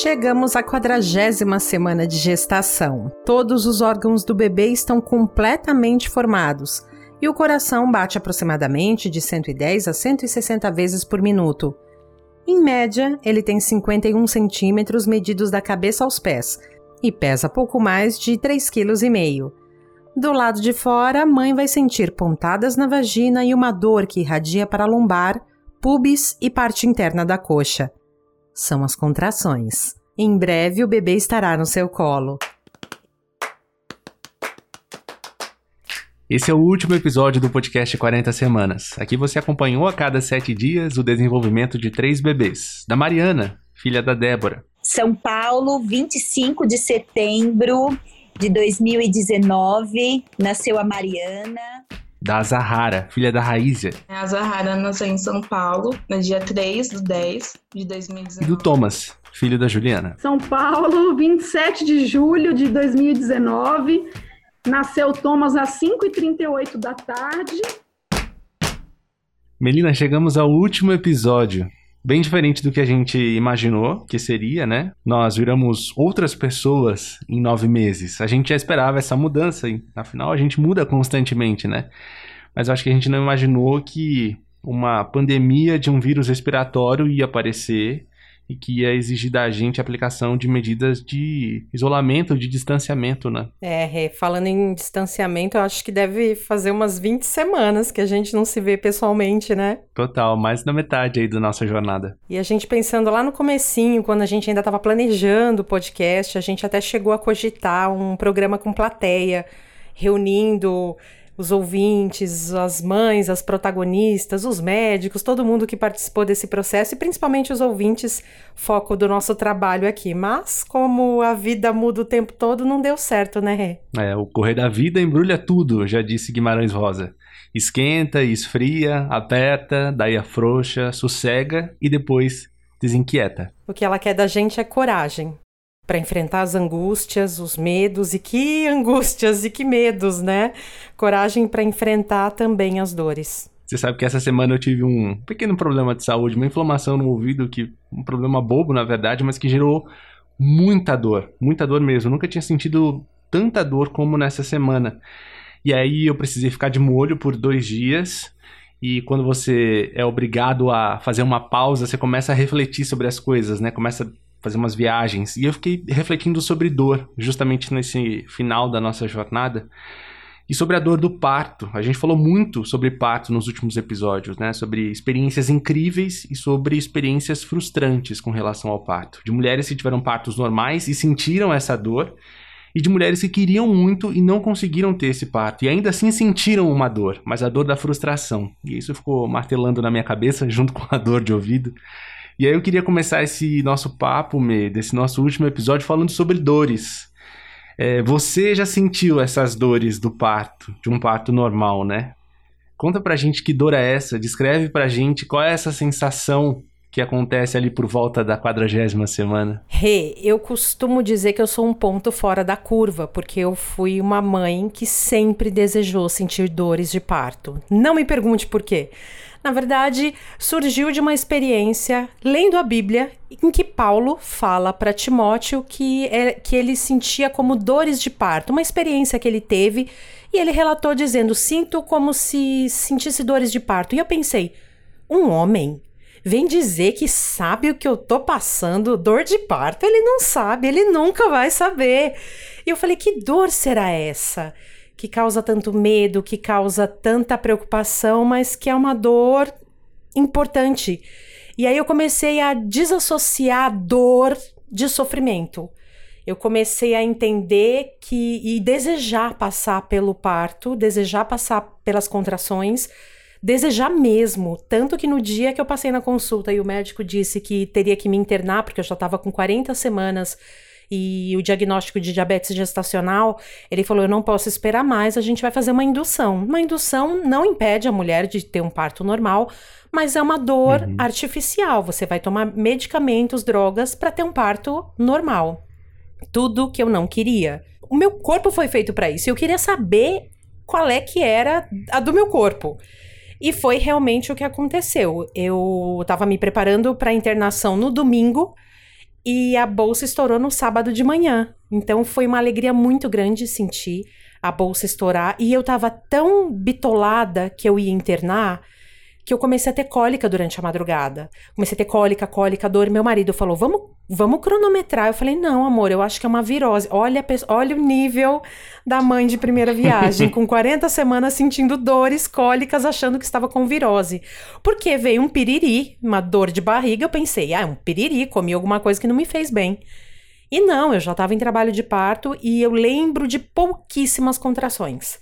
Chegamos à quadragésima semana de gestação. Todos os órgãos do bebê estão completamente formados e o coração bate aproximadamente de 110 a 160 vezes por minuto. Em média, ele tem 51 centímetros medidos da cabeça aos pés e pesa pouco mais de 3,5 kg. Do lado de fora, a mãe vai sentir pontadas na vagina e uma dor que irradia para a lombar, pubis e parte interna da coxa. São as contrações. Em breve, o bebê estará no seu colo. Esse é o último episódio do podcast 40 Semanas. Aqui você acompanhou a cada sete dias o desenvolvimento de três bebês. Da Mariana, filha da Débora. São Paulo, 25 de setembro de 2019, nasceu a Mariana. Da Zahara, filha da Raízia. A Zahara nasceu em São Paulo, no dia 3 do 10 de 2019. E do Thomas, filho da Juliana. São Paulo, 27 de julho de 2019. Nasceu Thomas às 5h38 da tarde. Melina, chegamos ao último episódio. Bem diferente do que a gente imaginou que seria, né? Nós viramos outras pessoas em nove meses. A gente já esperava essa mudança, e afinal a gente muda constantemente, né? Mas acho que a gente não imaginou que uma pandemia de um vírus respiratório ia aparecer e que ia exigir da gente a aplicação de medidas de isolamento, de distanciamento, né? É, falando em distanciamento, eu acho que deve fazer umas 20 semanas que a gente não se vê pessoalmente, né? Total, mais da metade aí da nossa jornada. E a gente pensando lá no comecinho, quando a gente ainda estava planejando o podcast, a gente até chegou a cogitar um programa com plateia, reunindo os ouvintes, as mães, as protagonistas, os médicos, todo mundo que participou desse processo e principalmente os ouvintes, foco do nosso trabalho aqui. Mas como a vida muda o tempo todo, não deu certo, né, Rê? É, o correr da vida embrulha tudo, já disse Guimarães Rosa. Esquenta, esfria, aperta, daí afrouxa, sossega e depois desinquieta. O que ela quer da gente é coragem para enfrentar as angústias, os medos e que angústias e que medos, né? Coragem para enfrentar também as dores. Você sabe que essa semana eu tive um pequeno problema de saúde, uma inflamação no ouvido, que um problema bobo na verdade, mas que gerou muita dor, muita dor mesmo. Eu nunca tinha sentido tanta dor como nessa semana. E aí eu precisei ficar de molho por dois dias. E quando você é obrigado a fazer uma pausa, você começa a refletir sobre as coisas, né? Começa fazer umas viagens. E eu fiquei refletindo sobre dor, justamente nesse final da nossa jornada. E sobre a dor do parto. A gente falou muito sobre parto nos últimos episódios, né? Sobre experiências incríveis e sobre experiências frustrantes com relação ao parto. De mulheres que tiveram partos normais e sentiram essa dor, e de mulheres que queriam muito e não conseguiram ter esse parto. E ainda assim sentiram uma dor, mas a dor da frustração. E isso ficou martelando na minha cabeça, junto com a dor de ouvido. E aí eu queria começar esse nosso papo, Me, desse nosso último episódio, falando sobre dores. É, você já sentiu essas dores do parto, de um parto normal, né? Conta pra gente que dor é essa, descreve pra gente qual é essa sensação que acontece ali por volta da quadragésima semana? Rê, eu costumo dizer que eu sou um ponto fora da curva, porque eu fui uma mãe que sempre desejou sentir dores de parto. Não me pergunte por quê na verdade, surgiu de uma experiência lendo a Bíblia, em que Paulo fala para Timóteo que, é, que ele sentia como dores de parto, uma experiência que ele teve, e ele relatou dizendo: Sinto como se sentisse dores de parto. E eu pensei: um homem vem dizer que sabe o que eu tô passando, dor de parto. Ele não sabe, ele nunca vai saber. E eu falei: que dor será essa? Que causa tanto medo, que causa tanta preocupação, mas que é uma dor importante. E aí eu comecei a desassociar dor de sofrimento. Eu comecei a entender que e desejar passar pelo parto, desejar passar pelas contrações, desejar mesmo. Tanto que no dia que eu passei na consulta e o médico disse que teria que me internar, porque eu já estava com 40 semanas e o diagnóstico de diabetes gestacional, ele falou: eu não posso esperar mais, a gente vai fazer uma indução. Uma indução não impede a mulher de ter um parto normal, mas é uma dor uhum. artificial. Você vai tomar medicamentos, drogas para ter um parto normal. Tudo que eu não queria. O meu corpo foi feito para isso. Eu queria saber qual é que era a do meu corpo. E foi realmente o que aconteceu. Eu estava me preparando para internação no domingo e a bolsa estourou no sábado de manhã. Então foi uma alegria muito grande sentir a bolsa estourar e eu tava tão bitolada que eu ia internar que eu comecei a ter cólica durante a madrugada. Comecei a ter cólica, cólica, dor. Meu marido falou: vamos, vamos cronometrar. Eu falei: não, amor, eu acho que é uma virose. Olha, olha o nível da mãe de primeira viagem, com 40 semanas sentindo dores, cólicas, achando que estava com virose. Porque veio um piriri, uma dor de barriga. Eu pensei: ah, é um piriri, comi alguma coisa que não me fez bem. E não, eu já estava em trabalho de parto e eu lembro de pouquíssimas contrações.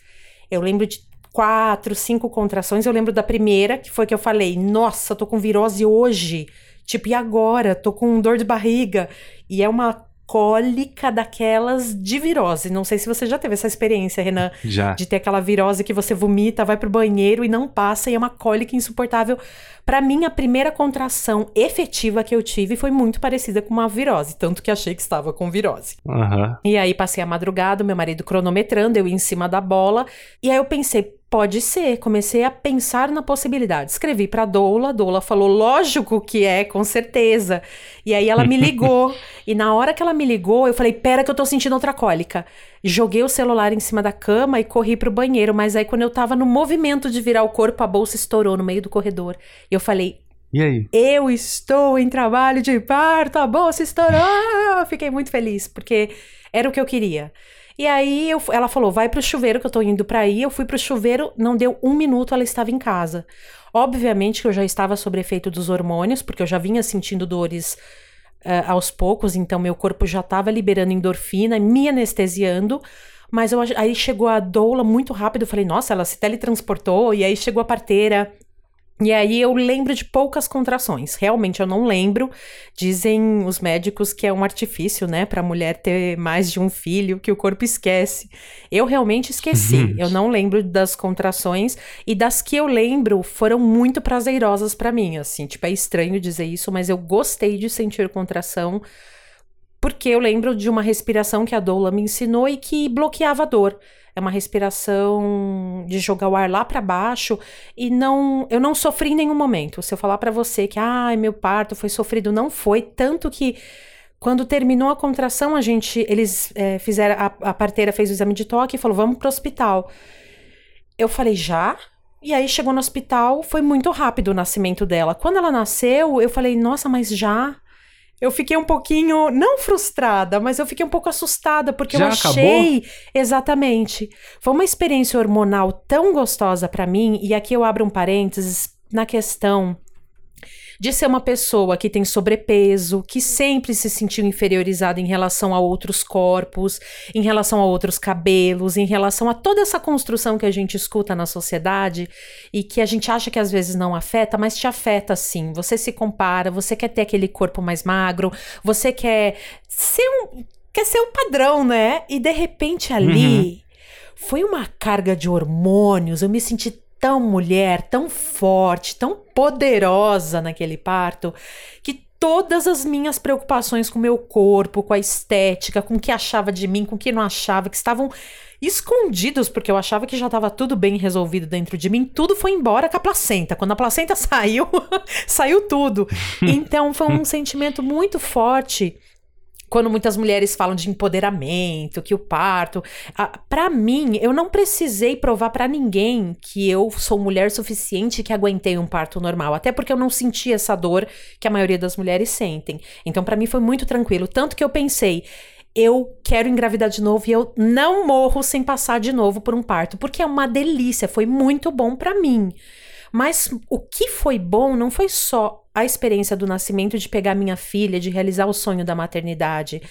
Eu lembro de quatro, cinco contrações. Eu lembro da primeira, que foi que eu falei: Nossa, tô com virose hoje. Tipo, e agora? Tô com dor de barriga. E é uma cólica daquelas de virose. Não sei se você já teve essa experiência, Renan. Já. De ter aquela virose que você vomita, vai pro banheiro e não passa, e é uma cólica insuportável. Para mim, a primeira contração efetiva que eu tive foi muito parecida com uma virose, tanto que achei que estava com virose. Uhum. E aí passei a madrugada, meu marido cronometrando, eu em cima da bola, e aí eu pensei, Pode ser. Comecei a pensar na possibilidade. Escrevi para Doula, Doula falou: "Lógico que é, com certeza". E aí ela me ligou. e na hora que ela me ligou, eu falei: "Pera que eu tô sentindo outra cólica". Joguei o celular em cima da cama e corri pro banheiro, mas aí quando eu tava no movimento de virar o corpo, a bolsa estourou no meio do corredor. E eu falei: e aí? Eu estou em trabalho de parto, a bolsa estourou! Fiquei muito feliz, porque era o que eu queria. E aí eu, ela falou: vai pro chuveiro que eu tô indo pra aí. Eu fui pro chuveiro, não deu um minuto, ela estava em casa. Obviamente que eu já estava sob efeito dos hormônios, porque eu já vinha sentindo dores uh, aos poucos, então meu corpo já estava liberando endorfina, me anestesiando. Mas eu, aí chegou a doula muito rápido, eu falei, nossa, ela se teletransportou, e aí chegou a parteira. E aí eu lembro de poucas contrações. Realmente eu não lembro. Dizem os médicos que é um artifício, né, para a mulher ter mais de um filho, que o corpo esquece. Eu realmente esqueci. Uhum. Eu não lembro das contrações e das que eu lembro foram muito prazerosas para mim, assim. Tipo, é estranho dizer isso, mas eu gostei de sentir contração porque eu lembro de uma respiração que a doula me ensinou e que bloqueava a dor. É uma respiração de jogar o ar lá para baixo e não, eu não sofri em nenhum momento. Se eu falar para você que, ah, meu parto foi sofrido, não foi, tanto que quando terminou a contração, a gente, eles é, fizeram, a, a parteira fez o exame de toque e falou, vamos pro hospital. Eu falei, já? E aí chegou no hospital, foi muito rápido o nascimento dela. Quando ela nasceu, eu falei, nossa, mas já? Eu fiquei um pouquinho, não frustrada, mas eu fiquei um pouco assustada, porque Já eu achei. Acabou? Exatamente. Foi uma experiência hormonal tão gostosa para mim, e aqui eu abro um parênteses na questão de ser uma pessoa que tem sobrepeso, que sempre se sentiu inferiorizada em relação a outros corpos, em relação a outros cabelos, em relação a toda essa construção que a gente escuta na sociedade e que a gente acha que às vezes não afeta, mas te afeta sim. Você se compara, você quer ter aquele corpo mais magro, você quer ser um quer ser um padrão, né? E de repente ali uhum. foi uma carga de hormônios, eu me senti tão mulher, tão forte, tão poderosa naquele parto, que todas as minhas preocupações com o meu corpo, com a estética, com o que achava de mim, com o que não achava, que estavam escondidos, porque eu achava que já estava tudo bem resolvido dentro de mim, tudo foi embora com a placenta. Quando a placenta saiu, saiu tudo. Então foi um sentimento muito forte quando muitas mulheres falam de empoderamento, que o parto, para mim, eu não precisei provar para ninguém que eu sou mulher suficiente que aguentei um parto normal, até porque eu não senti essa dor que a maioria das mulheres sentem. Então, para mim foi muito tranquilo, tanto que eu pensei, eu quero engravidar de novo e eu não morro sem passar de novo por um parto, porque é uma delícia, foi muito bom para mim. Mas o que foi bom não foi só a experiência do nascimento de pegar minha filha, de realizar o sonho da maternidade.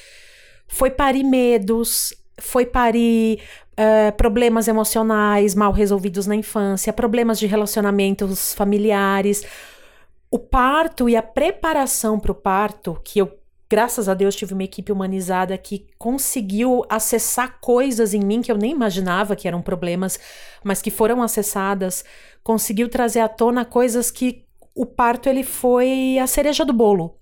Foi parir medos, foi parir uh, problemas emocionais mal resolvidos na infância, problemas de relacionamentos familiares. O parto e a preparação para o parto, que eu, graças a Deus, tive uma equipe humanizada que conseguiu acessar coisas em mim que eu nem imaginava que eram problemas, mas que foram acessadas conseguiu trazer à tona coisas que o parto ele foi a cereja do bolo.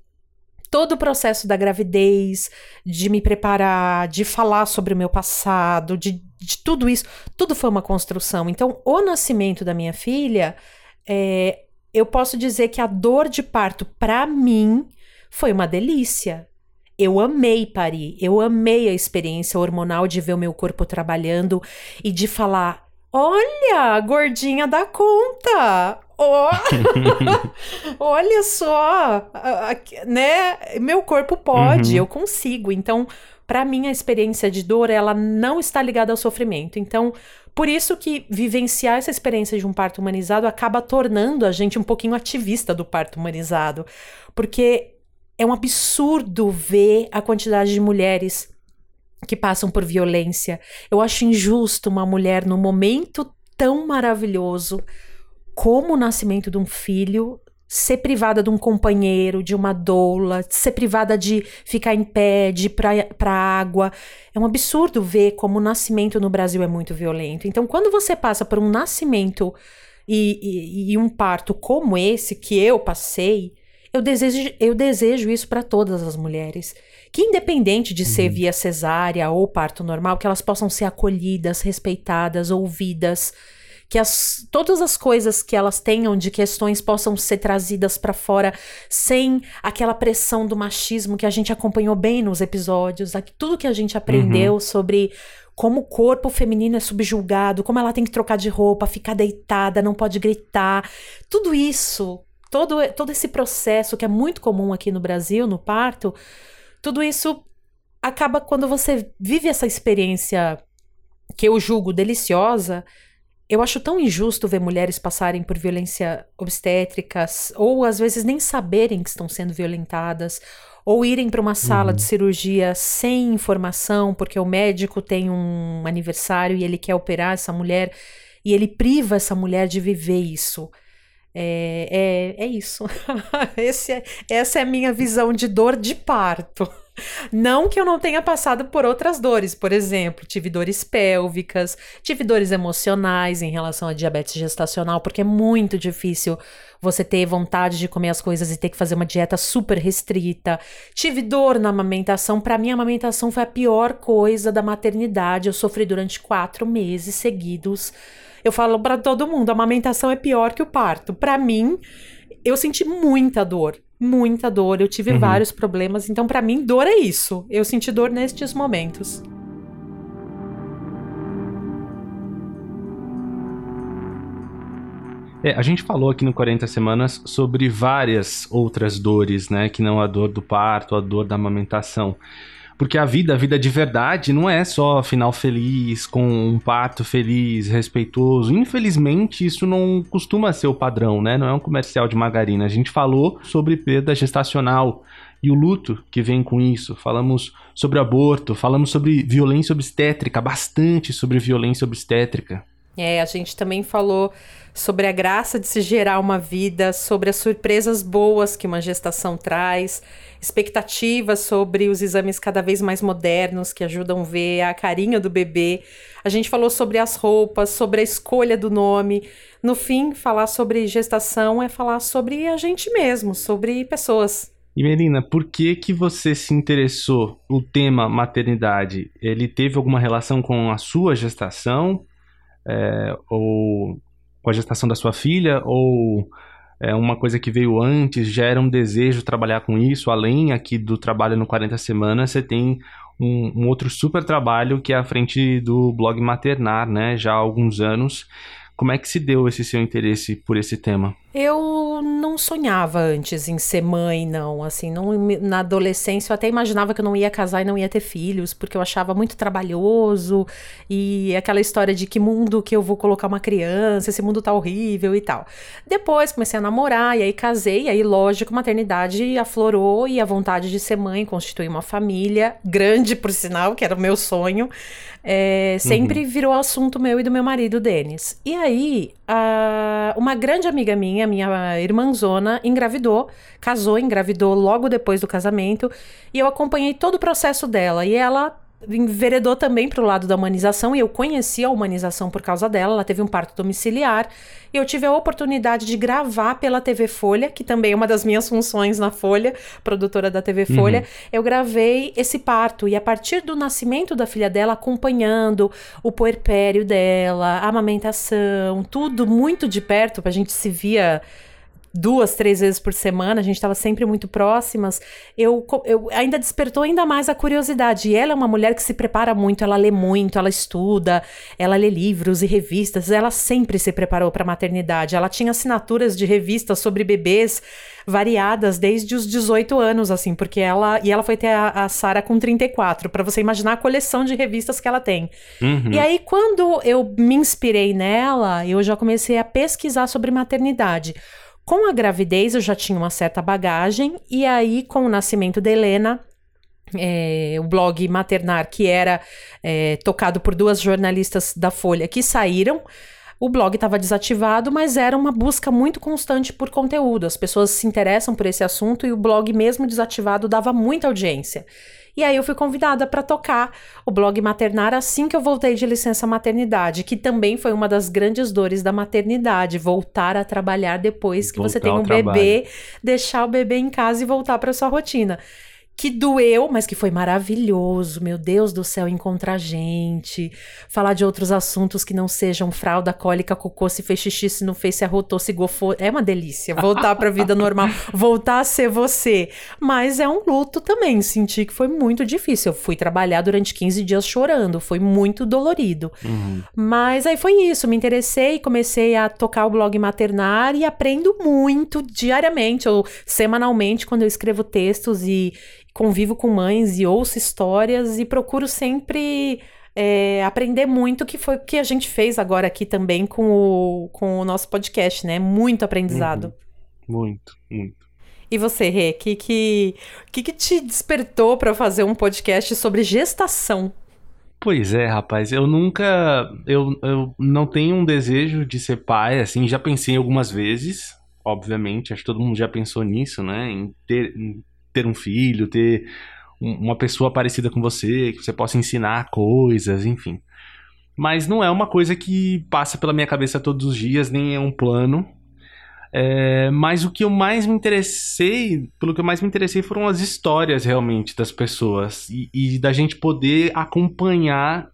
Todo o processo da gravidez, de me preparar, de falar sobre o meu passado, de, de tudo isso, tudo foi uma construção. Então, o nascimento da minha filha, é, eu posso dizer que a dor de parto, para mim, foi uma delícia. eu amei parir, eu amei a experiência hormonal de ver o meu corpo trabalhando e de falar: olha, gordinha da conta, Oh, olha só, né? Meu corpo pode, uhum. eu consigo. Então, para mim, a experiência de dor, ela não está ligada ao sofrimento. Então, por isso que vivenciar essa experiência de um parto humanizado acaba tornando a gente um pouquinho ativista do parto humanizado. Porque é um absurdo ver a quantidade de mulheres que passam por violência. Eu acho injusto uma mulher no momento tão maravilhoso como o nascimento de um filho ser privada de um companheiro, de uma doula, ser privada de ficar em pé, de ir pra, pra água. É um absurdo ver como o nascimento no Brasil é muito violento. Então, quando você passa por um nascimento e, e, e um parto como esse que eu passei, eu desejo, eu desejo isso para todas as mulheres. Que independente de ser uhum. via cesárea ou parto normal, que elas possam ser acolhidas, respeitadas, ouvidas que as, todas as coisas que elas tenham de questões possam ser trazidas para fora sem aquela pressão do machismo que a gente acompanhou bem nos episódios, tudo que a gente aprendeu uhum. sobre como o corpo feminino é subjulgado, como ela tem que trocar de roupa, ficar deitada, não pode gritar, tudo isso, todo, todo esse processo que é muito comum aqui no Brasil, no parto, tudo isso acaba quando você vive essa experiência que eu julgo deliciosa, eu acho tão injusto ver mulheres passarem por violência obstétrica, ou às vezes nem saberem que estão sendo violentadas, ou irem para uma sala uhum. de cirurgia sem informação, porque o médico tem um aniversário e ele quer operar essa mulher, e ele priva essa mulher de viver isso. É, é, é isso. é, essa é a minha visão de dor de parto. Não que eu não tenha passado por outras dores, por exemplo, tive dores pélvicas, tive dores emocionais em relação à diabetes gestacional, porque é muito difícil você ter vontade de comer as coisas e ter que fazer uma dieta super restrita. Tive dor na amamentação, para mim a amamentação foi a pior coisa da maternidade. Eu sofri durante quatro meses seguidos. Eu falo para todo mundo, a amamentação é pior que o parto. Para mim, eu senti muita dor muita dor, eu tive uhum. vários problemas, então para mim dor é isso. Eu senti dor nestes momentos. É, a gente falou aqui no 40 Semanas sobre várias outras dores, né? Que não a dor do parto, a dor da amamentação. Porque a vida, a vida de verdade, não é só final feliz, com um parto feliz, respeitoso. Infelizmente, isso não costuma ser o padrão, né? Não é um comercial de margarina. A gente falou sobre perda gestacional e o luto que vem com isso. Falamos sobre aborto, falamos sobre violência obstétrica, bastante sobre violência obstétrica. É, a gente também falou sobre a graça de se gerar uma vida, sobre as surpresas boas que uma gestação traz, expectativas sobre os exames cada vez mais modernos que ajudam a ver a carinha do bebê. A gente falou sobre as roupas, sobre a escolha do nome. No fim, falar sobre gestação é falar sobre a gente mesmo, sobre pessoas. E Melina, por que que você se interessou o tema maternidade? Ele teve alguma relação com a sua gestação? É, ou com a gestação da sua filha, ou é uma coisa que veio antes, já era um desejo trabalhar com isso, além aqui do trabalho no 40 Semanas, você tem um, um outro super trabalho que é à frente do blog Maternar, né, já há alguns anos. Como é que se deu esse seu interesse por esse tema? Eu não sonhava antes em ser mãe, não. Assim, não, na adolescência eu até imaginava que eu não ia casar e não ia ter filhos, porque eu achava muito trabalhoso e aquela história de que mundo que eu vou colocar uma criança, esse mundo tá horrível e tal. Depois comecei a namorar e aí casei, e aí lógico, maternidade aflorou e a vontade de ser mãe, constituir uma família grande, por sinal, que era o meu sonho, é, sempre uhum. virou assunto meu e do meu marido, Denis. E aí, a, uma grande amiga minha minha irmãzona, engravidou, casou, engravidou logo depois do casamento, e eu acompanhei todo o processo dela. E ela enveredou também para o lado da humanização e eu conheci a humanização por causa dela. Ela teve um parto domiciliar e eu tive a oportunidade de gravar pela TV Folha, que também é uma das minhas funções na Folha, produtora da TV Folha. Uhum. Eu gravei esse parto e a partir do nascimento da filha dela, acompanhando o puerpério dela, a amamentação, tudo muito de perto, a gente se via duas, três vezes por semana, a gente estava sempre muito próximas, eu, eu ainda despertou ainda mais a curiosidade. E ela é uma mulher que se prepara muito, ela lê muito, ela estuda, ela lê livros e revistas, ela sempre se preparou para a maternidade. Ela tinha assinaturas de revistas sobre bebês variadas desde os 18 anos, assim, porque ela. E ela foi ter a, a Sara com 34, para você imaginar a coleção de revistas que ela tem. Uhum. E aí, quando eu me inspirei nela, eu já comecei a pesquisar sobre maternidade. Com a gravidez, eu já tinha uma certa bagagem, e aí, com o nascimento da Helena, é, o blog Maternar, que era é, tocado por duas jornalistas da Folha que saíram. O blog estava desativado, mas era uma busca muito constante por conteúdo. As pessoas se interessam por esse assunto e o blog, mesmo desativado, dava muita audiência. E aí eu fui convidada para tocar o blog Maternar assim que eu voltei de licença maternidade, que também foi uma das grandes dores da maternidade, voltar a trabalhar depois que voltar você tem um bebê, deixar o bebê em casa e voltar para sua rotina que doeu, mas que foi maravilhoso. Meu Deus do céu, encontrar gente, falar de outros assuntos que não sejam fralda, cólica, cocô, se fez xixi, se não fez, se arrotou, se gofou. É uma delícia. Voltar para a vida normal, voltar a ser você. Mas é um luto também. Senti que foi muito difícil. Eu fui trabalhar durante 15 dias chorando, foi muito dolorido. Uhum. Mas aí foi isso. Me interessei, comecei a tocar o blog maternar e aprendo muito diariamente ou semanalmente quando eu escrevo textos e convivo com mães e ouço histórias e procuro sempre é, aprender muito, que foi o que a gente fez agora aqui também com o, com o nosso podcast, né? Muito aprendizado. Uhum. Muito, muito. E você, Rê, o que, que, que, que te despertou para fazer um podcast sobre gestação? Pois é, rapaz, eu nunca. Eu, eu não tenho um desejo de ser pai, assim, já pensei algumas vezes, obviamente, acho que todo mundo já pensou nisso, né? Em ter, em ter um filho, ter uma pessoa parecida com você, que você possa ensinar coisas, enfim. Mas não é uma coisa que passa pela minha cabeça todos os dias, nem é um plano. É, mas o que eu mais me interessei, pelo que eu mais me interessei foram as histórias realmente das pessoas e, e da gente poder acompanhar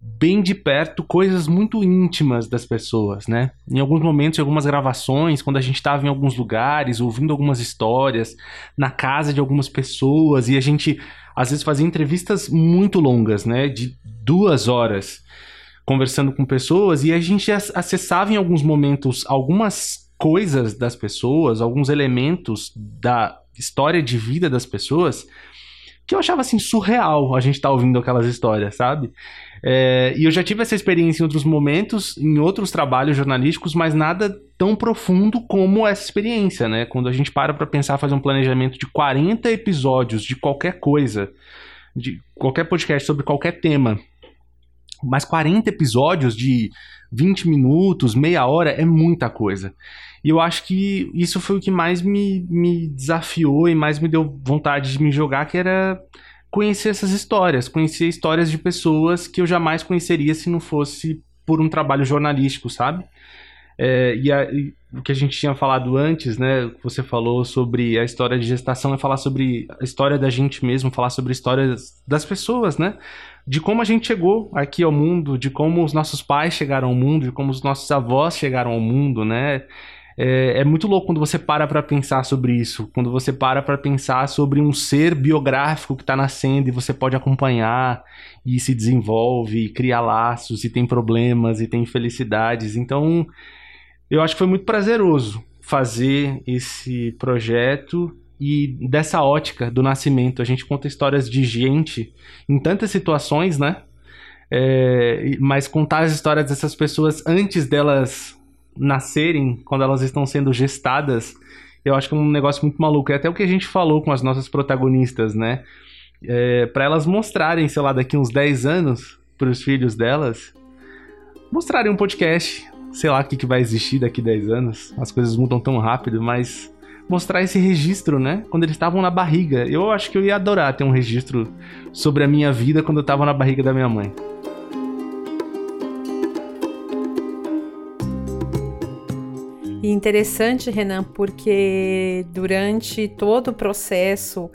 bem de perto coisas muito íntimas das pessoas, né? Em alguns momentos, em algumas gravações, quando a gente estava em alguns lugares, ouvindo algumas histórias, na casa de algumas pessoas, e a gente às vezes fazia entrevistas muito longas, né? De duas horas, conversando com pessoas, e a gente acessava em alguns momentos algumas coisas das pessoas, alguns elementos da história de vida das pessoas, que eu achava assim surreal a gente estar tá ouvindo aquelas histórias, sabe? É, e eu já tive essa experiência em outros momentos, em outros trabalhos jornalísticos, mas nada tão profundo como essa experiência, né? Quando a gente para para pensar fazer um planejamento de 40 episódios de qualquer coisa, de qualquer podcast sobre qualquer tema, mas 40 episódios de 20 minutos, meia hora, é muita coisa. E eu acho que isso foi o que mais me, me desafiou e mais me deu vontade de me jogar, que era conhecer essas histórias, conhecer histórias de pessoas que eu jamais conheceria se não fosse por um trabalho jornalístico, sabe? É, e, a, e, o que a gente tinha falado antes, né? Você falou sobre a história de gestação, é falar sobre a história da gente mesmo, falar sobre histórias das pessoas, né? De como a gente chegou aqui ao mundo, de como os nossos pais chegaram ao mundo, de como os nossos avós chegaram ao mundo, né? É, é muito louco quando você para para pensar sobre isso, quando você para para pensar sobre um ser biográfico que está nascendo e você pode acompanhar e se desenvolve, e cria laços, e tem problemas, e tem felicidades. Então, eu acho que foi muito prazeroso fazer esse projeto e dessa ótica do nascimento. A gente conta histórias de gente em tantas situações, né? É, mas contar as histórias dessas pessoas antes delas nascerem, quando elas estão sendo gestadas, eu acho que é um negócio muito maluco. É até o que a gente falou com as nossas protagonistas, né? É, para elas mostrarem, sei lá, daqui uns 10 anos, para os filhos delas, mostrarem um podcast. Sei lá o que, que vai existir daqui 10 anos. As coisas mudam tão rápido, mas mostrar esse registro, né? Quando eles estavam na barriga. Eu acho que eu ia adorar ter um registro sobre a minha vida quando eu estava na barriga da minha mãe. E interessante, Renan, porque durante todo o processo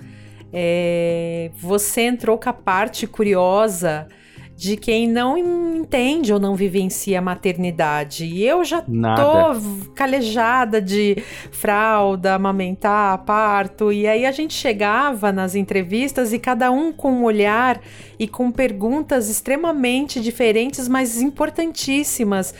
é, você entrou com a parte curiosa de quem não entende ou não vivencia a maternidade. E eu já Nada. tô calejada de fralda, amamentar, parto. E aí a gente chegava nas entrevistas e cada um com um olhar e com perguntas extremamente diferentes, mas importantíssimas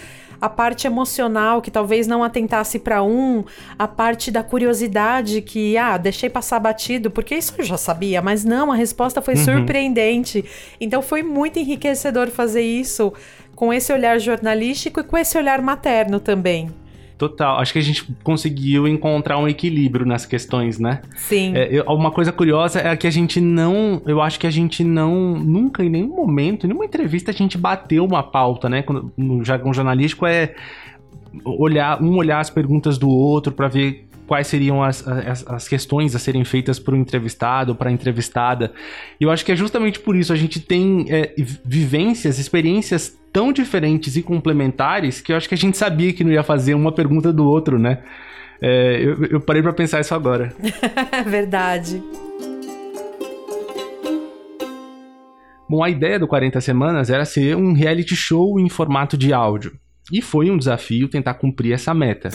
a parte emocional que talvez não atentasse para um, a parte da curiosidade que, ah, deixei passar batido, porque isso eu já sabia, mas não, a resposta foi Uhum. surpreendente. Então foi muito enriquecedor fazer isso com esse olhar jornalístico e com esse olhar materno também. Total. Acho que a gente conseguiu encontrar um equilíbrio nas questões, né? Sim. É, eu- uma coisa curiosa é que a gente não. Eu acho que a gente não. Nunca, em nenhum momento, em nenhuma entrevista, a gente bateu uma pauta, né? Quando- no jargão jornalístico é olhar um olhar as perguntas do outro para ver quais seriam as, as, as questões a serem feitas para o entrevistado, para a entrevistada. E eu acho que é justamente por isso a gente tem é, vivências, experiências tão diferentes e complementares que eu acho que a gente sabia que não ia fazer uma pergunta do outro, né? É, eu, eu parei para pensar isso agora. Verdade. Bom, a ideia do 40 Semanas era ser um reality show em formato de áudio. E foi um desafio tentar cumprir essa meta.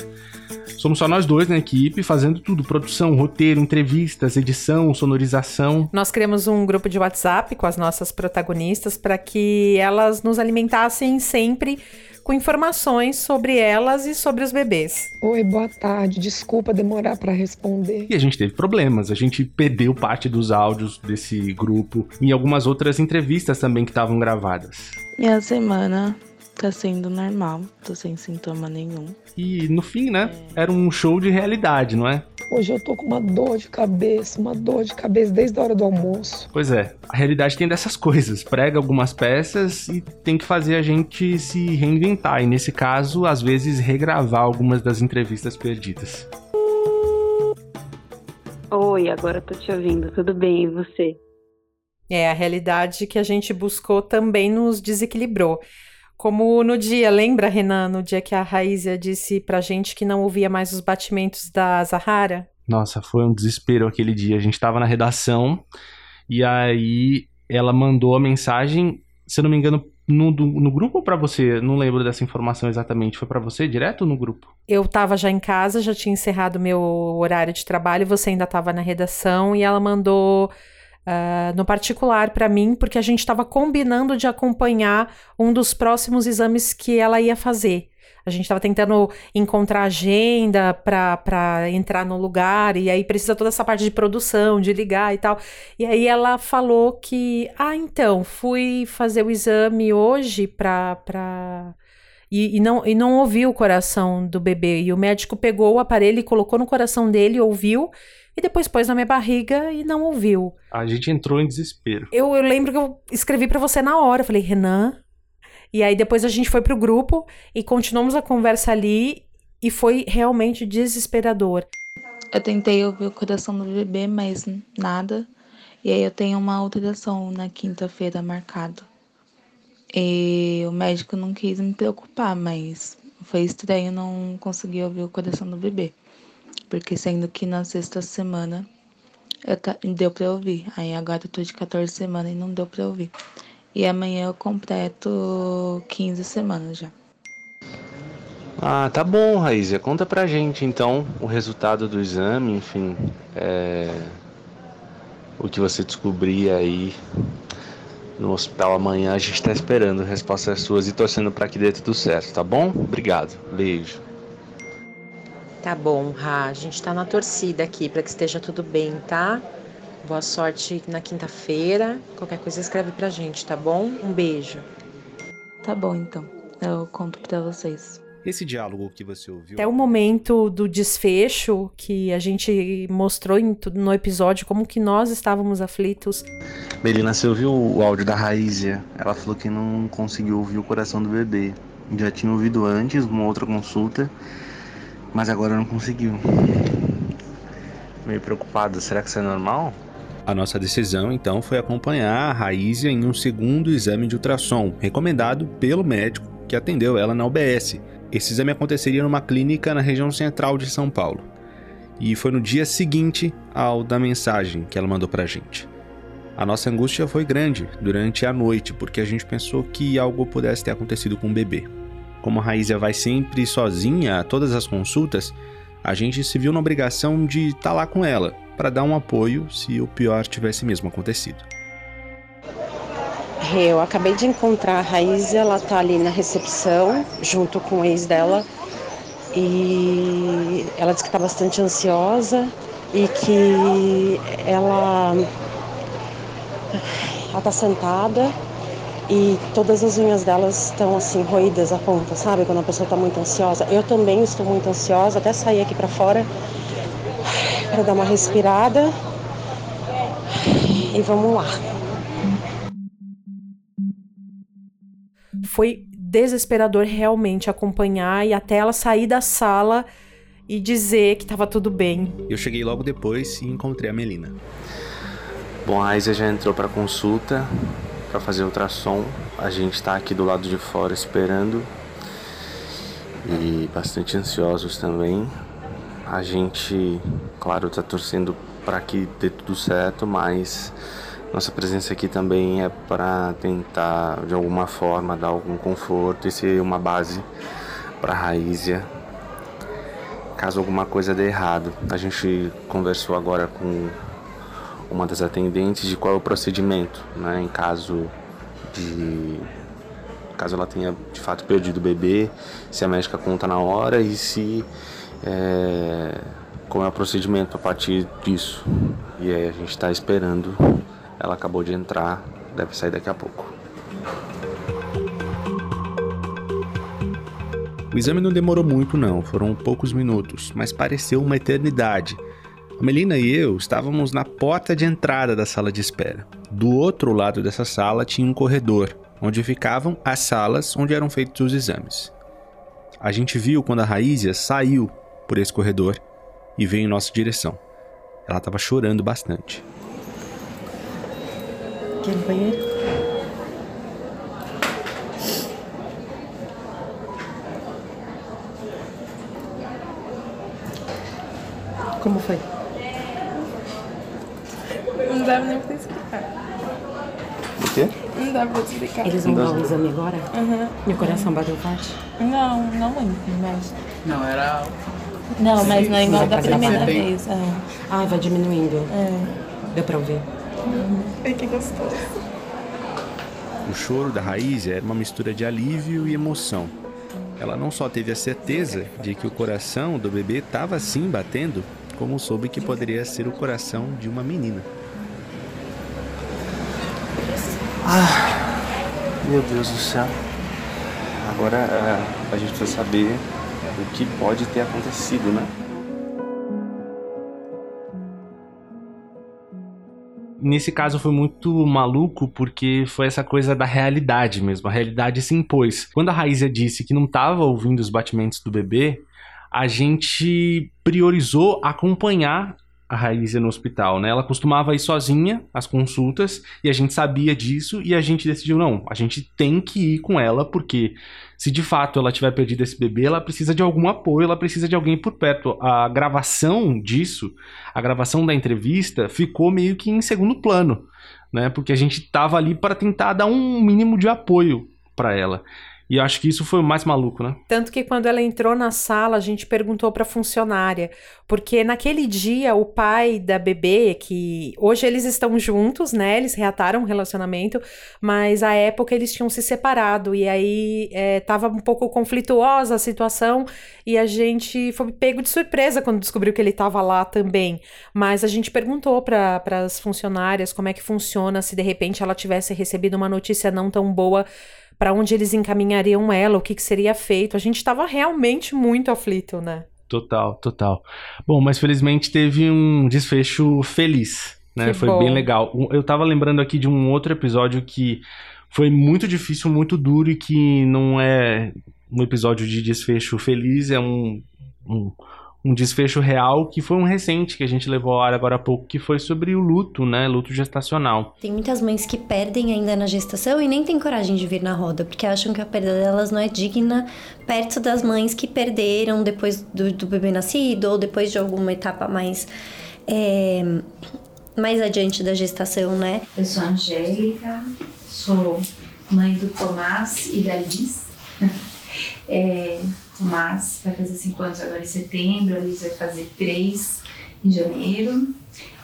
Somos só nós dois na equipe, fazendo tudo: produção, roteiro, entrevistas, edição, sonorização. Nós criamos um grupo de WhatsApp com as nossas protagonistas para que elas nos alimentassem sempre com informações sobre elas e sobre os bebês. Oi, boa tarde. Desculpa demorar para responder. E a gente teve problemas, a gente perdeu parte dos áudios desse grupo e algumas outras entrevistas também que estavam gravadas. Minha semana tá sendo normal, tô sem sintoma nenhum. E no fim, né, era um show de realidade, não é? Hoje eu tô com uma dor de cabeça, uma dor de cabeça desde a hora do almoço. Pois é, a realidade tem dessas coisas. Prega algumas peças e tem que fazer a gente se reinventar. E nesse caso, às vezes, regravar algumas das entrevistas perdidas. Oi, agora tô te ouvindo. Tudo bem, e você? É, a realidade que a gente buscou também nos desequilibrou. Como no dia, lembra, Renan, no dia que a Raízia disse pra gente que não ouvia mais os batimentos da Zahara? Nossa, foi um desespero aquele dia. A gente tava na redação e aí ela mandou a mensagem, se eu não me engano, no, do- no grupo ou pra você? Não lembro dessa informação exatamente. Foi pra você direto ou no grupo? Eu tava já em casa, já tinha encerrado meu horário de trabalho, você ainda tava na redação e ela mandou ah, no particular pra mim, porque a gente tava combinando de acompanhar um dos próximos exames que ela ia fazer. A gente tava tentando encontrar agenda pra entrar no lugar, e aí precisa toda essa parte de produção, de ligar e tal. E aí ela falou que, ah, então, fui fazer o exame hoje pra. pra... E, e não, e não ouviu o coração do bebê. E o médico pegou o aparelho e colocou no coração dele, ouviu, e depois pôs na minha barriga e não ouviu. A gente entrou em desespero. Eu, eu lembro que eu escrevi pra você na hora. Eu falei, Renan. E aí depois a gente foi pro grupo e continuamos a conversa ali. E foi realmente desesperador. Eu tentei ouvir o coração do bebê, mas nada. E aí eu tenho uma alteração na quinta-feira marcado. E o médico não quis me preocupar, mas foi estranho não conseguir ouvir o coração do bebê. Porque sendo que na sexta semana eu deu pra ouvir. Aí agora eu tô de 14 semanas e não deu pra ouvir. E amanhã eu completo 15 semanas já. Ah, tá bom, Raízia. Conta pra gente então o resultado do exame, enfim, é, o que você descobrir aí no hospital amanhã. A gente tá esperando respostas suas e torcendo pra que dê tudo certo, tá bom? Obrigado. Beijo. Tá bom, Ra. A gente tá na torcida aqui para que esteja tudo bem, tá? Boa sorte na quinta-feira. Qualquer coisa escreve pra gente, tá bom? Um beijo. Tá bom então. Eu conto pra vocês. Esse diálogo que você ouviu. Até o momento do desfecho que a gente mostrou em no episódio como que nós estávamos aflitos. Melina, você ouviu o áudio da Raízia? Ela falou que não conseguiu ouvir o coração do bebê. Já tinha ouvido antes, uma outra consulta, mas agora não conseguiu. Meio preocupado, será que isso é normal? A nossa decisão, então, foi acompanhar a Raízia em um segundo exame de ultrassom, recomendado pelo médico que atendeu ela na UBS. Esse exame aconteceria numa clínica na região central de São Paulo. E foi no dia seguinte ao da mensagem que ela mandou pra gente. A nossa angústia foi grande durante a noite, porque a gente pensou que algo pudesse ter acontecido com o bebê. Como a Raízia vai sempre sozinha a todas as consultas, a gente se viu na obrigação de estar tá lá com ela, para dar um apoio se o pior tivesse mesmo acontecido. Eu acabei de encontrar a Raízia, ela tá ali na recepção, junto com o ex dela, e ela disse que está bastante ansiosa e que ela ela tá sentada e todas as unhas delas estão assim roídas à ponta, sabe? Quando a pessoa está muito ansiosa. Eu também estou muito ansiosa, até sair aqui para fora para dar uma respirada. E vamos lá. Foi desesperador realmente acompanhar e até ela sair da sala e dizer que estava tudo bem. Eu cheguei logo depois e encontrei a Melina. Bom, a Isa já entrou para consulta para fazer ultrassom. A gente está aqui do lado de fora esperando e bastante ansiosos também. A gente, claro, está torcendo para que dê tudo certo, mas nossa presença aqui também é para tentar de alguma forma dar algum conforto e ser uma base para a Raízia caso alguma coisa dê errado. A gente conversou agora com uma das atendentes de qual é o procedimento, né, em caso de caso ela tenha de fato perdido o bebê, se a médica conta na hora e se é, como é o procedimento a partir disso. E aí a gente está esperando. Ela acabou de entrar, deve sair daqui a pouco. O exame não demorou muito, não, foram poucos minutos, mas pareceu uma eternidade. Melina e eu estávamos na porta de entrada da sala de espera. Do outro lado dessa sala tinha um corredor, onde ficavam as salas onde eram feitos os exames. A gente viu quando a Raízia saiu por esse corredor e veio em nossa direção. Ela estava chorando bastante. Quer no banheiro? Como foi? Não dá nem pra explicar. O quê? Não dá pra explicar. Eles vão dar o exame agora? Uhum. E o coração bateu forte? Não, não muito, mas. Não, era. Não, mas não é igual da fazer primeira bem. vez. É. Ah, vai diminuindo. É. Deu pra ouvir. Ai, que gostoso. O choro da Raízia era uma mistura de alívio e emoção. Ela não só teve a certeza de que o coração do bebê estava sim batendo, como soube que poderia ser o coração de uma menina. Ah, meu Deus do céu. Agora é, a gente precisa saber o que pode ter acontecido, né? Nesse caso foi muito maluco porque foi essa coisa da realidade mesmo. A realidade se impôs. Quando a Raíza disse que não estava ouvindo os batimentos do bebê, a gente priorizou acompanhar a Raíza no hospital, né? Ela costumava ir sozinha às consultas e a gente sabia disso e a gente decidiu não, a gente tem que ir com ela porque se de fato ela tiver perdido esse bebê, ela precisa de algum apoio, ela precisa de alguém por perto. A gravação disso, a gravação da entrevista ficou meio que em segundo plano, né? Porque a gente tava ali para tentar dar um mínimo de apoio para ela. E acho que isso foi o mais maluco, né? Tanto que quando ela entrou na sala, a gente perguntou pra funcionária, porque naquele dia o pai da bebê, que hoje eles estão juntos, né? Eles reataram o relacionamento, mas à época eles tinham se separado e aí é, um pouco conflituosa a situação e a gente foi pego de surpresa quando descobriu que ele tava lá também. Mas a gente perguntou para as funcionárias como é que funciona se de repente ela tivesse recebido uma notícia não tão boa para onde eles encaminhariam ela, o que, que seria feito. A gente estava realmente muito aflito, né? Total, total. Bom, mas felizmente teve um desfecho feliz, né? Que foi bom. bem legal. Eu tava lembrando aqui de um outro episódio que foi muito difícil, muito duro e que não é um episódio de desfecho feliz, é um, um, um desfecho real que foi um recente que a gente levou ao ar agora há pouco, que foi sobre o luto, né? Luto gestacional. Tem muitas mães que perdem ainda na gestação e nem têm coragem de vir na roda, porque acham que a perda delas não é digna perto das mães que perderam depois do, do bebê nascido ou depois de alguma etapa mais é, mais adiante da gestação, né? Eu sou a Angélica, sou mãe do Tomás e da Liz. É, Tomás vai fazer 5 anos agora em setembro, a Liz vai fazer 3 em janeiro.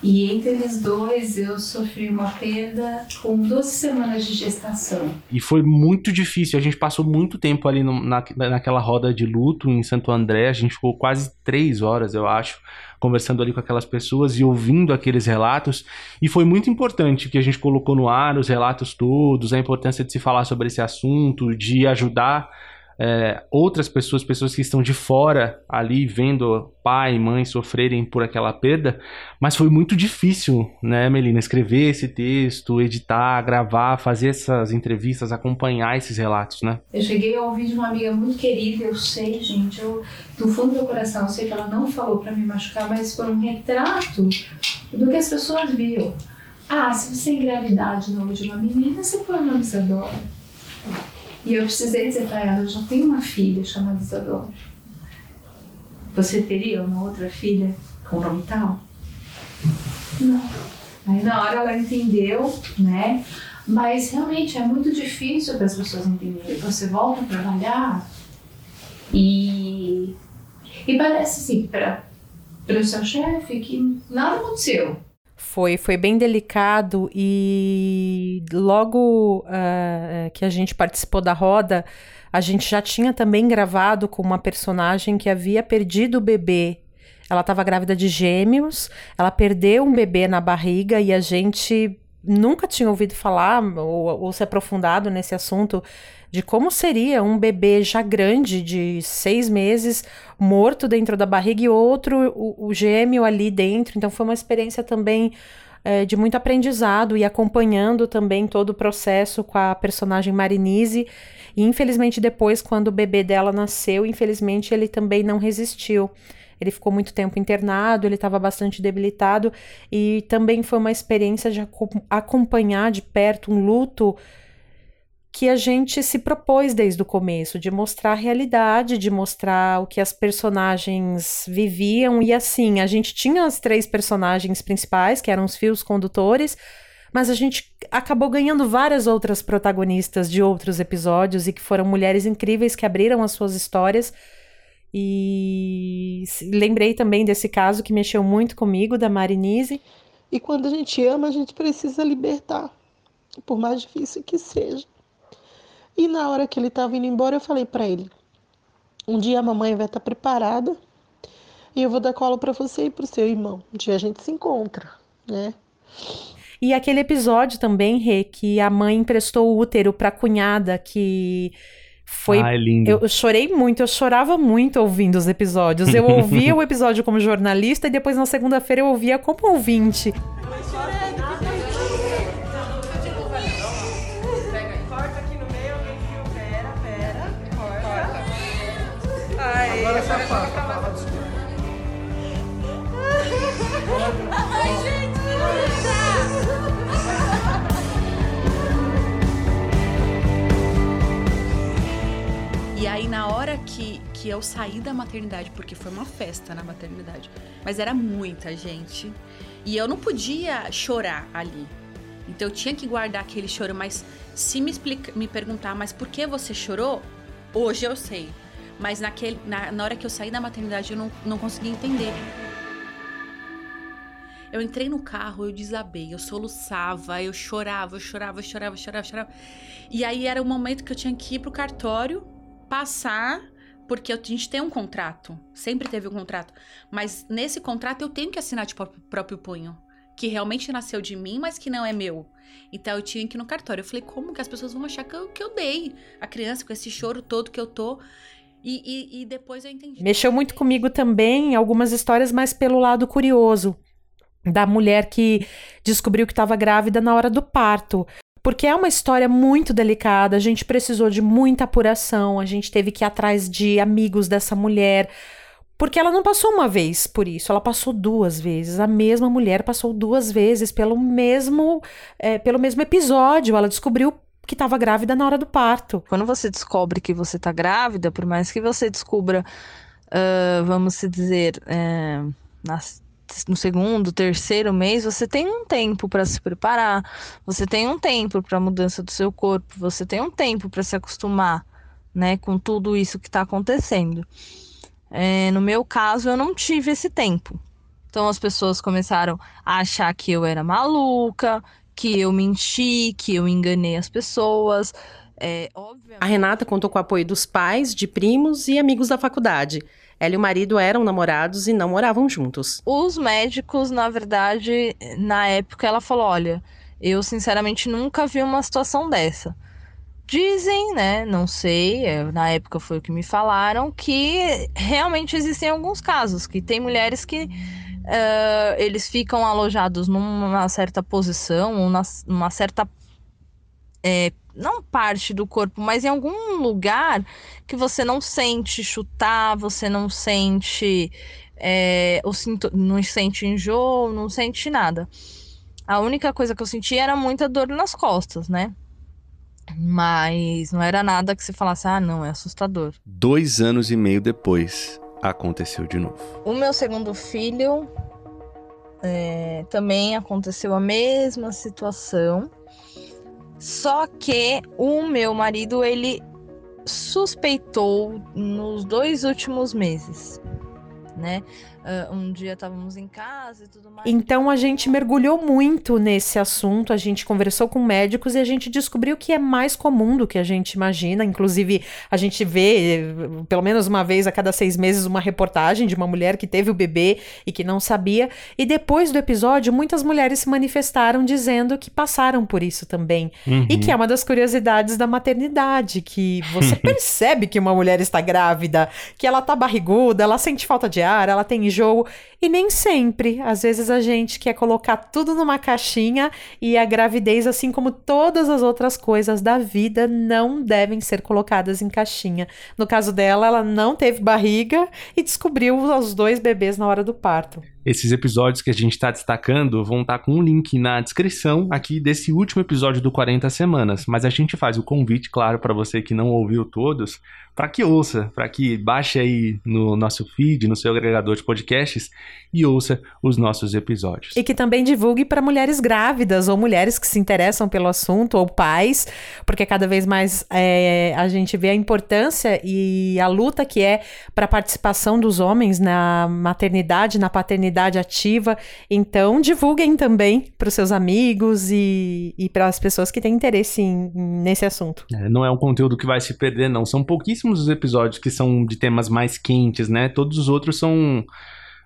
E entre eles dois eu sofri uma perda com 12 semanas de gestação. E foi muito difícil. A gente passou muito tempo ali no, na, naquela roda de luto em Santo André. A gente ficou quase três horas, eu acho, conversando ali com aquelas pessoas e ouvindo aqueles relatos. E foi muito importante que a gente colocou no ar os relatos todos, a importância de se falar sobre esse assunto, de ajudar é, outras pessoas, pessoas que estão de fora ali vendo pai e mãe sofrerem por aquela perda, mas foi muito difícil, né, Melina, escrever esse texto, editar, gravar, fazer essas entrevistas, acompanhar esses relatos, né? Eu cheguei a ouvir de uma amiga muito querida, eu sei, gente, eu, do fundo do meu coração, eu sei que ela não falou para me machucar, mas foi um retrato do que as pessoas viam. Ah, se você engravidar de novo de uma menina, você põe o nome. E eu precisei dizer para ela: eu já tenho uma filha chamada Isadora. Você teria uma outra filha com nome tal? Não. Aí na hora ela entendeu, né? Mas realmente é muito difícil para as pessoas entenderem. Você volta a trabalhar e, e parece assim, para o seu chefe que nada aconteceu. Foi, foi bem delicado e logo uh, que a gente participou da roda, a gente já tinha também gravado com uma personagem que havia perdido o bebê. Ela estava grávida de gêmeos, ela perdeu um bebê na barriga e a gente nunca tinha ouvido falar ou, ou se aprofundado nesse assunto de como seria um bebê já grande, de seis meses, morto dentro da barriga e outro, o, o gêmeo ali dentro. Então foi uma experiência também é, de muito aprendizado e acompanhando também todo o processo com a personagem Marinise. E infelizmente depois, quando o bebê dela nasceu, infelizmente ele também não resistiu. Ele ficou muito tempo internado, ele estava bastante debilitado e também foi uma experiência de acompanhar de perto um luto que a gente se propôs desde o começo, de mostrar a realidade, de mostrar o que as personagens viviam. E assim, a gente tinha as três personagens principais, que eram os fios condutores, mas a gente acabou ganhando várias outras protagonistas de outros episódios e que foram mulheres incríveis que abriram as suas histórias. E lembrei também desse caso que mexeu muito comigo, da Marinise. E quando a gente ama, a gente precisa libertar, por mais difícil que seja. E na hora que ele estava indo embora, eu falei para ele: um dia a mamãe vai estar tá preparada e eu vou dar colo para você e para o seu irmão. Um dia a gente se encontra, né? E aquele episódio também, Rê, que a mãe emprestou o útero para a cunhada que foi. Ah, é lindo. Eu, eu chorei muito, eu chorava muito ouvindo os episódios. Eu ouvia o episódio como jornalista e depois na segunda-feira eu ouvia como ouvinte. E aí, na hora que, que eu saí da maternidade, porque foi uma festa na maternidade, mas era muita gente. E eu não podia chorar ali. Então eu tinha que guardar aquele choro, mas se me, explica, me perguntar, mas por que você chorou? Hoje eu sei. Mas naquele, na, na hora que eu saí da maternidade, eu não, não consegui entender. Eu entrei no carro, eu desabei, eu soluçava, eu chorava, eu chorava, eu chorava, eu chorava, eu chorava. E aí era o momento que eu tinha que ir pro cartório, passar, porque a gente tem um contrato, sempre teve um contrato. Mas nesse contrato eu tenho que assinar de próprio punho, que realmente nasceu de mim, mas que não é meu. Então eu tinha que ir no cartório. Eu falei, como que as pessoas vão achar que eu, que eu dei a criança com esse choro todo que eu tô? E, e, e depois eu entendi. Mexeu muito comigo também algumas histórias, mas pelo lado curioso. Da mulher que descobriu que estava grávida na hora do parto. Porque é uma história muito delicada, a gente precisou de muita apuração, a gente teve que ir atrás de amigos dessa mulher. Porque ela não passou uma vez por isso, ela passou duas vezes. A mesma mulher passou duas vezes pelo mesmo, é, pelo mesmo episódio. Ela descobriu que estava grávida na hora do parto. Quando você descobre que você está grávida, por mais que você descubra, uh, vamos dizer, é, nas no segundo, terceiro mês, você tem um tempo para se preparar, você tem um tempo para a mudança do seu corpo, você tem um tempo para se acostumar, né, com tudo isso que está acontecendo. É, no meu caso, eu não tive esse tempo. Então as pessoas começaram a achar que eu era maluca, que eu menti, que eu enganei as pessoas. É, A Renata contou com o apoio dos pais, de primos e amigos da faculdade. Ela e o marido eram namorados e não moravam juntos. Os médicos, na verdade, na época ela falou: olha, eu sinceramente nunca vi uma situação dessa. Dizem, né? Não sei, é, na época foi o que me falaram, que realmente existem alguns casos, que tem mulheres que uh, eles ficam alojados numa certa posição, ou numa certa. É, não parte do corpo, mas em algum lugar que você não sente chutar, você não sente. É, ou sinto, não sente enjoo, não sente nada. A única coisa que eu senti era muita dor nas costas, né? Mas não era nada que você falasse, ah, não, é assustador. Dois anos e meio depois, aconteceu de novo. O meu segundo filho é, também aconteceu a mesma situação. Só que o meu marido, ele suspeitou nos dois últimos meses, né? Uh, um dia estávamos em casa e tudo mais. Então a gente mergulhou muito nesse assunto, a gente conversou com médicos e a gente descobriu que é mais comum do que a gente imagina. Inclusive, a gente vê, pelo menos uma vez a cada seis meses, uma reportagem de uma mulher que teve o bebê e que não sabia. E depois do episódio, muitas mulheres se manifestaram dizendo que passaram por isso também. Uhum. E que é uma das curiosidades da maternidade, que você percebe que uma mulher está grávida, que ela tá barriguda, ela sente falta de ar, ela tem enjoo. E nem sempre. Às vezes a gente quer colocar tudo numa caixinha e a gravidez, assim como todas as outras coisas da vida, não devem ser colocadas em caixinha. No caso dela, ela não teve barriga e descobriu os dois bebês na hora do parto. Esses episódios que a gente está destacando vão estar tá com um link na descrição aqui desse último episódio do 40 Semanas. Mas a gente faz o convite, claro, para você que não ouviu todos, para que ouça, para que baixe aí no nosso feed, no seu agregador de podcasts e ouça os nossos episódios. E que também divulgue para mulheres grávidas ou mulheres que se interessam pelo assunto ou pais, porque cada vez mais é, a gente vê a importância e a luta que é para a participação dos homens na maternidade, na paternidade ativa. Então, divulguem também para os seus amigos e, e para as pessoas que têm interesse em, nesse assunto. É, não é um conteúdo que vai se perder, não. São pouquíssimos pouquíssimos os episódios que são de temas mais quentes, né? Todos os outros são.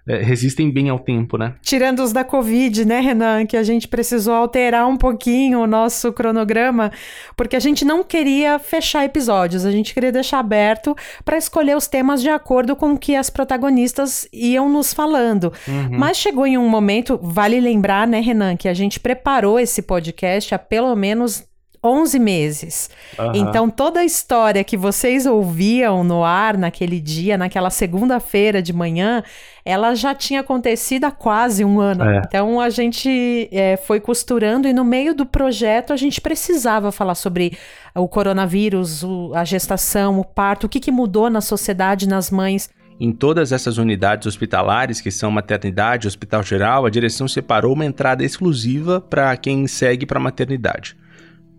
É, resistem bem ao tempo, né? Tirando os da Covid, né, Renan? Que a gente precisou alterar um pouquinho o nosso cronograma, porque a gente não queria fechar episódios, a gente queria deixar aberto para escolher os temas de acordo com o que as protagonistas iam nos falando. Uhum. Mas chegou em um momento, vale lembrar, né, Renan, que a gente preparou esse podcast há pelo menos 11 meses. Uhum. Então, toda a história que vocês ouviam no ar naquele dia, naquela segunda-feira de manhã, ela já tinha acontecido há quase um ano. É. Então, a gente é, foi costurando e no meio do projeto a gente precisava falar sobre o coronavírus, o, a gestação, o parto, o que, que mudou na sociedade, nas mães. Em todas essas unidades hospitalares, que são maternidade, hospital geral, a direção separou uma entrada exclusiva para quem segue para a maternidade.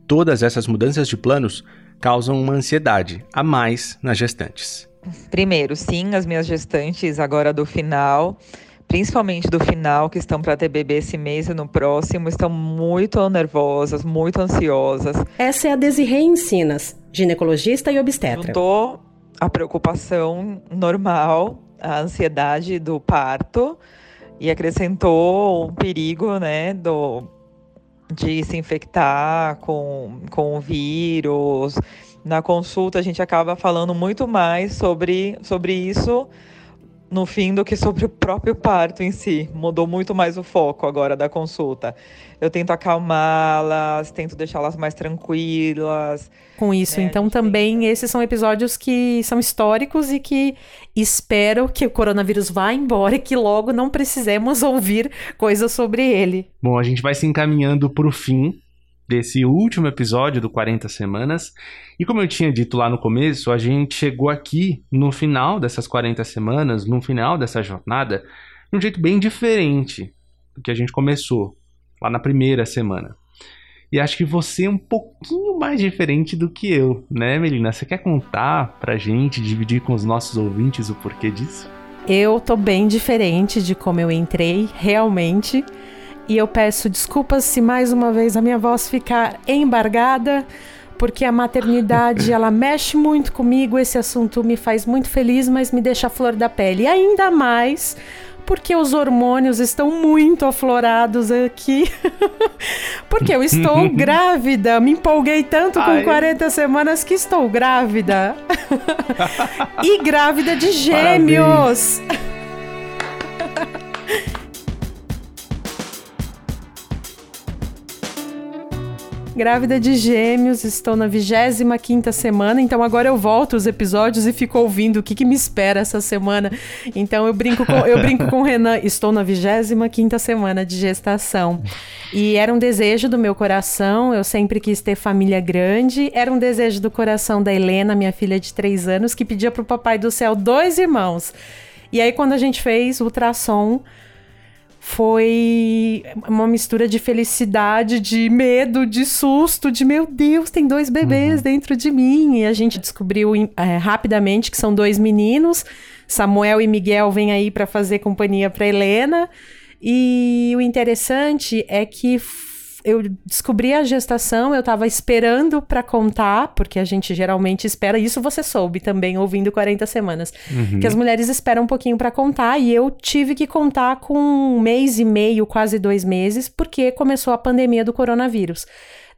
Todas essas mudanças de planos causam uma ansiedade a mais nas gestantes. Primeiro, sim, as minhas gestantes agora do final, principalmente do final, que estão para ter bebê esse mês e no próximo, estão muito nervosas, muito ansiosas. Essa é a Desirê Ensinas, ginecologista e obstetra. Juntou a preocupação normal, a ansiedade do parto e acrescentou um perigo, né, do de se infectar com, com o vírus. Na consulta, a gente acaba falando muito mais sobre, sobre isso no fim do que sobre o próprio parto em si. Mudou muito mais o foco agora da consulta. Eu tento acalmá-las, tento deixá-las mais tranquilas. Com isso, né? então também esses são episódios que são históricos e que espero que o coronavírus vá embora e que logo não precisemos ouvir coisas sobre ele. Bom, a gente vai se encaminhando para o fim desse último episódio do 40 Semanas. E como eu tinha dito lá no começo, a gente chegou aqui no final dessas 40 semanas, no final dessa jornada, de um jeito bem diferente do que a gente começou lá na primeira semana. E acho que você é um pouquinho mais diferente do que eu, né, Melina? Você quer contar pra gente, dividir com os nossos ouvintes o porquê disso? Eu tô bem diferente de como eu entrei, realmente. E eu peço desculpas se mais uma vez a minha voz ficar embargada, porque a maternidade ela mexe muito comigo. Esse assunto me faz muito feliz, mas me deixa a flor da pele. E ainda mais porque os hormônios estão muito aflorados aqui. porque eu estou grávida. Me empolguei tanto com Ai. 40 semanas que estou grávida. e grávida de gêmeos. Grávida de gêmeos, estou na 25 semana, então agora eu volto os episódios e fico ouvindo o que, que me espera essa semana. Então eu brinco com, eu brinco com o Renan, estou na 25 semana de gestação. E era um desejo do meu coração, eu sempre quis ter família grande, era um desejo do coração da Helena, minha filha de 3 anos, que pedia para o papai do céu dois irmãos. E aí quando a gente fez ultrassom, foi uma mistura de felicidade, de medo, de susto, de meu Deus, tem dois bebês uhum. dentro de mim. E a gente descobriu é, rapidamente que são dois meninos. Samuel e Miguel vêm aí para fazer companhia para Helena. E o interessante é que eu descobri a gestação, eu tava esperando para contar, porque a gente geralmente espera, isso você soube também ouvindo 40 semanas, uhum. que as mulheres esperam um pouquinho para contar e eu tive que contar com um mês e meio, quase dois meses, porque começou a pandemia do coronavírus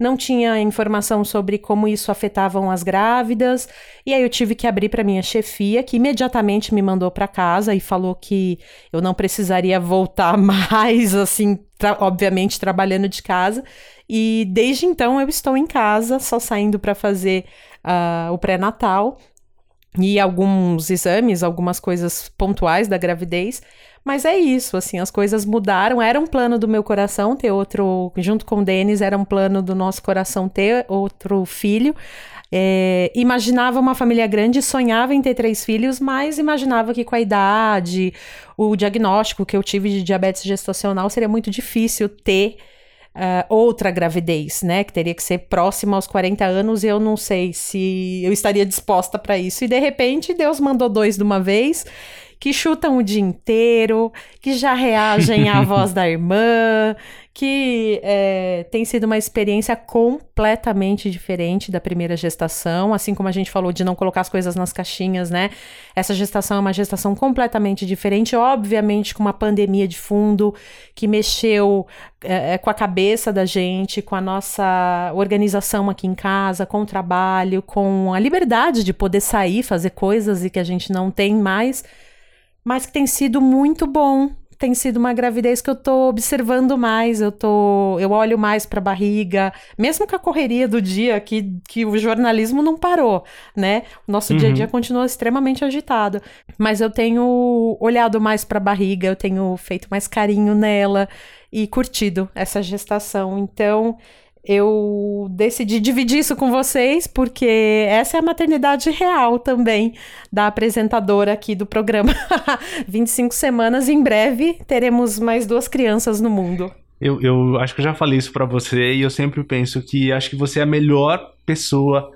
não tinha informação sobre como isso afetavam as grávidas. E aí eu tive que abrir para minha chefia, que imediatamente me mandou para casa e falou que eu não precisaria voltar mais, assim, tra obviamente trabalhando de casa. E desde então eu estou em casa, só saindo para fazer uh, o pré-natal e alguns exames, algumas coisas pontuais da gravidez. Mas é isso, assim, as coisas mudaram. Era um plano do meu coração ter outro, junto com o Denis, era um plano do nosso coração ter outro filho. É, imaginava uma família grande, sonhava em ter três filhos, mas imaginava que com a idade, o diagnóstico que eu tive de diabetes gestacional seria muito difícil ter uh, outra gravidez, né? Que teria que ser próxima aos 40 anos e eu não sei se eu estaria disposta para isso. E de repente Deus mandou dois de uma vez que chutam o dia inteiro, que já reagem à voz da irmã, que é, tem sido uma experiência completamente diferente da primeira gestação, assim como a gente falou de não colocar as coisas nas caixinhas, né? Essa gestação é uma gestação completamente diferente, obviamente com uma pandemia de fundo que mexeu é, é com a cabeça da gente, com a nossa organização aqui em casa, com o trabalho, com a liberdade de poder sair, fazer coisas e que a gente não tem mais mas que tem sido muito bom. Tem sido uma gravidez que eu tô observando mais, eu tô, eu olho mais para a barriga, mesmo com a correria do dia que, que o jornalismo não parou, né? O nosso uhum. dia a dia continua extremamente agitado, mas eu tenho olhado mais para a barriga, eu tenho feito mais carinho nela e curtido essa gestação. Então, eu decidi dividir isso com vocês, porque essa é a maternidade real também da apresentadora aqui do programa. 25 semanas, em breve teremos mais duas crianças no mundo. Eu, eu acho que eu já falei isso para você e eu sempre penso que acho que você é a melhor pessoa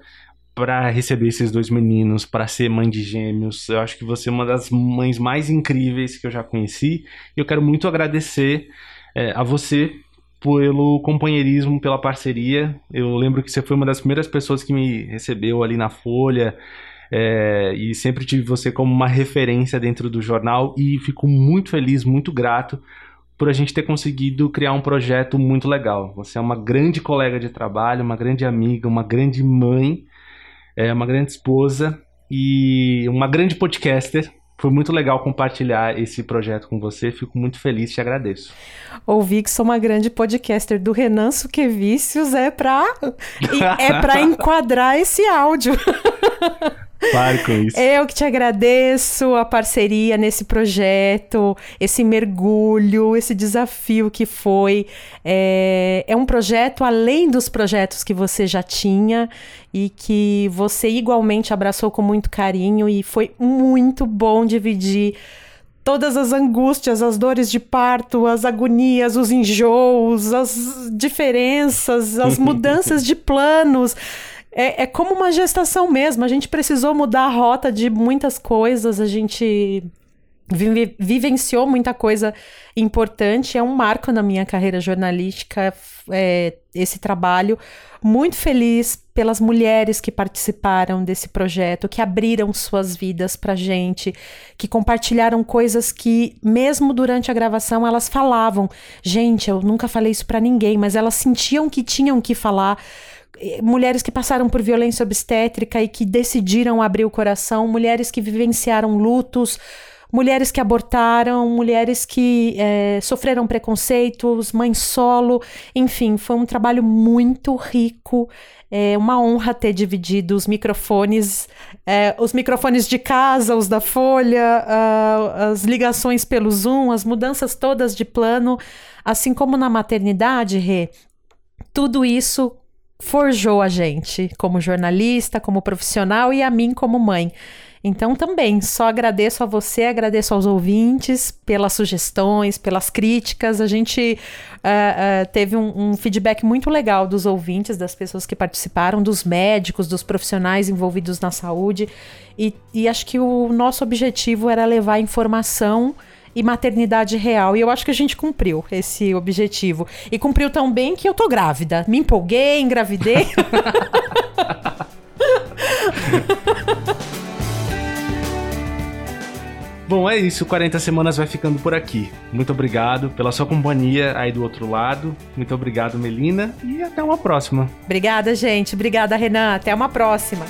para receber esses dois meninos, para ser mãe de gêmeos. Eu acho que você é uma das mães mais incríveis que eu já conheci. E eu quero muito agradecer é, a você pelo companheirismo, pela parceria. Eu lembro que você foi uma das primeiras pessoas que me recebeu ali na Folha. É, e sempre tive você como uma referência dentro do jornal e fico muito feliz, muito grato por a gente ter conseguido criar um projeto muito legal. Você é uma grande colega de trabalho, uma grande amiga, uma grande mãe, é, uma grande esposa e uma grande podcaster. Foi muito legal compartilhar esse projeto com você. Fico muito feliz, te agradeço. Ouvi que sou uma grande podcaster do Renan Suquevicius é para é para enquadrar esse áudio. Pare com isso. Eu que te agradeço a parceria nesse projeto, esse mergulho, esse desafio que foi. É, é um projeto além dos projetos que você já tinha e que você igualmente abraçou com muito carinho e foi muito bom dividir todas as angústias, as dores de parto, as agonias, os enjoos, as diferenças, as mudanças de planos. É, é, como uma gestação mesmo. A gente precisou mudar a rota de muitas coisas, a gente vive, vivenciou muita coisa importante. É um marco na minha carreira jornalística é, esse trabalho. Muito feliz pelas mulheres que participaram desse projeto, que abriram suas vidas pra gente, que compartilharam coisas que, mesmo durante a gravação, elas falavam. Gente, eu nunca falei isso para ninguém, mas elas sentiam que tinham que falar mulheres que passaram por violência obstétrica e que decidiram abrir o coração, mulheres que vivenciaram lutos, mulheres que abortaram, mulheres que é, sofreram preconceitos, mães solo, enfim, foi um trabalho muito rico. É uma honra ter dividido os microfones, é, os microfones de casa, os da Folha, uh, as ligações pelo Zoom, as mudanças todas de plano, assim como na maternidade, Rê, tudo isso forjou a gente como jornalista, como profissional e a mim como mãe. Então, também, só agradeço a você, agradeço aos ouvintes pelas sugestões, pelas críticas. A gente uh, uh, teve um, um, feedback muito legal dos ouvintes, das pessoas que participaram, dos médicos, dos profissionais envolvidos na saúde. E, e acho que o nosso objetivo era levar informação e maternidade real. E eu acho que a gente cumpriu esse objetivo. E cumpriu tão bem que eu tô grávida. Me empolguei, engravidei. Bom, é isso. 40 Semanas vai ficando por aqui. Muito obrigado pela sua companhia aí do outro lado. Muito obrigado, Melina. E até uma próxima. Obrigada, gente. Obrigada, Renan. Até uma próxima.